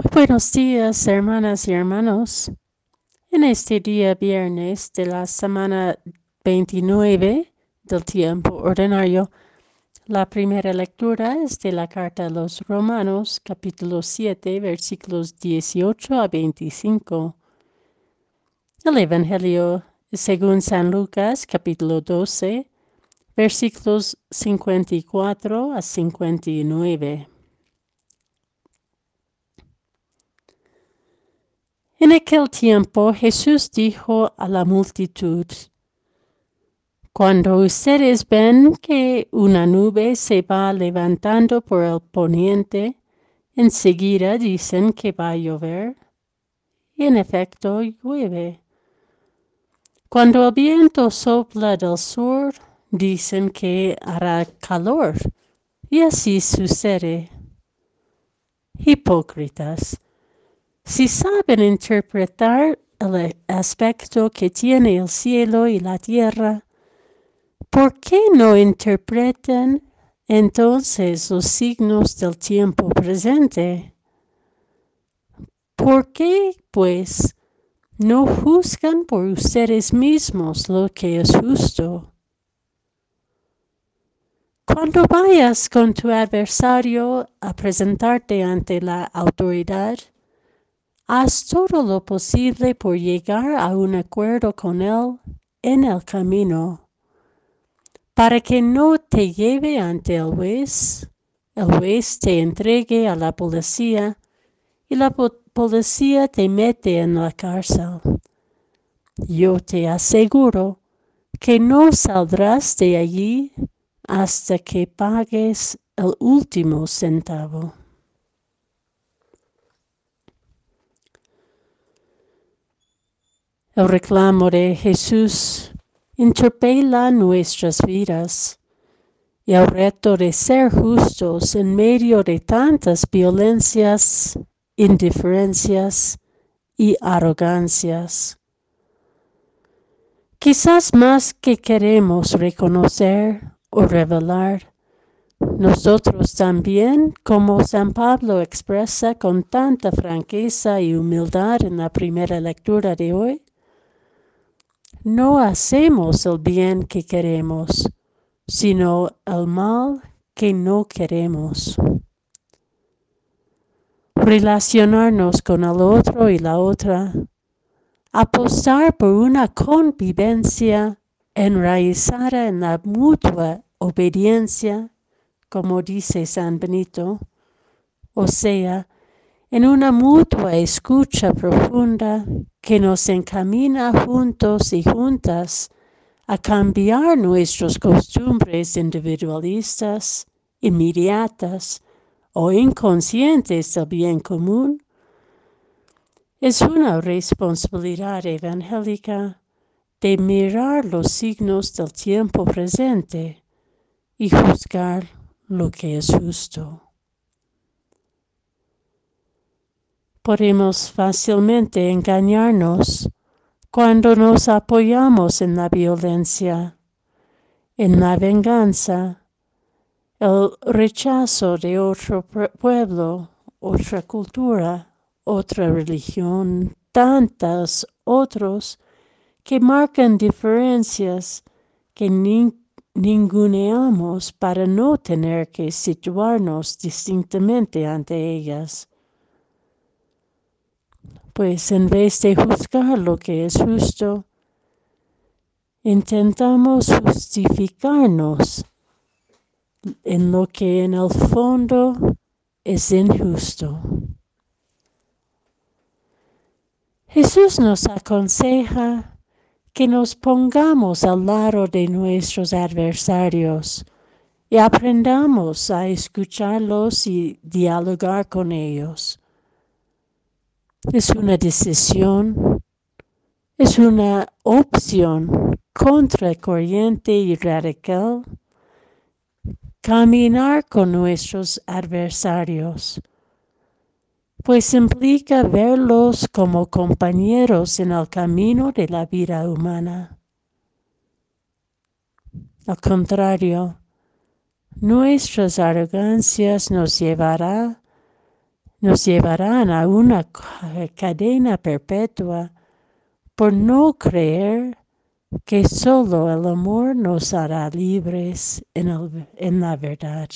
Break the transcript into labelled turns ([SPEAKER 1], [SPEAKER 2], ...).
[SPEAKER 1] Buenos días, hermanas y hermanos. En este día viernes de la semana 29 del tiempo ordinario, la primera lectura es de la carta a los Romanos, capítulo 7, versículos 18 a 25. El Evangelio según San Lucas, capítulo 12, versículos 54 a 59. En aquel tiempo Jesús dijo a la multitud, Cuando ustedes ven que una nube se va levantando por el poniente, enseguida dicen que va a llover. Y en efecto llueve. Cuando el viento sopla del sur, dicen que hará calor. Y así sucede. Hipócritas si saben interpretar el aspecto que tiene el cielo y la tierra, ¿por qué no interpretan entonces los signos del tiempo presente? ¿Por qué, pues, no juzgan por ustedes mismos lo que es justo? Cuando vayas con tu adversario a presentarte ante la autoridad, Haz todo lo posible por llegar a un acuerdo con Él en el camino, para que no te lleve ante el juez, el juez te entregue a la policía y la policía te mete en la cárcel. Yo te aseguro que no saldrás de allí hasta que pagues el último centavo. El reclamo de Jesús interpela nuestras vidas y el reto de ser justos en medio de tantas violencias, indiferencias y arrogancias. Quizás más que queremos reconocer o revelar, nosotros también, como San Pablo expresa con tanta franqueza y humildad en la primera lectura de hoy, no hacemos el bien que queremos, sino el mal que no queremos. Relacionarnos con el otro y la otra, apostar por una convivencia enraizada en la mutua obediencia, como dice San Benito, o sea, en una mutua escucha profunda que nos encamina juntos y juntas a cambiar nuestras costumbres individualistas, inmediatas o inconscientes del bien común, es una responsabilidad evangélica de mirar los signos del tiempo presente y juzgar lo que es justo. Podemos fácilmente engañarnos cuando nos apoyamos en la violencia, en la venganza, el rechazo de otro pueblo, otra cultura, otra religión, tantas otros que marcan diferencias que ninguneamos para no tener que situarnos distintamente ante ellas pues en vez de juzgar lo que es justo, intentamos justificarnos en lo que en el fondo es injusto. Jesús nos aconseja que nos pongamos al lado de nuestros adversarios y aprendamos a escucharlos y dialogar con ellos es una decisión, es una opción contracorriente y radical. Caminar con nuestros adversarios, pues implica verlos como compañeros en el camino de la vida humana. Al contrario, nuestras arrogancias nos llevará nos llevarán a una cadena perpetua por no creer que solo el amor nos hará libres en, el, en la verdad.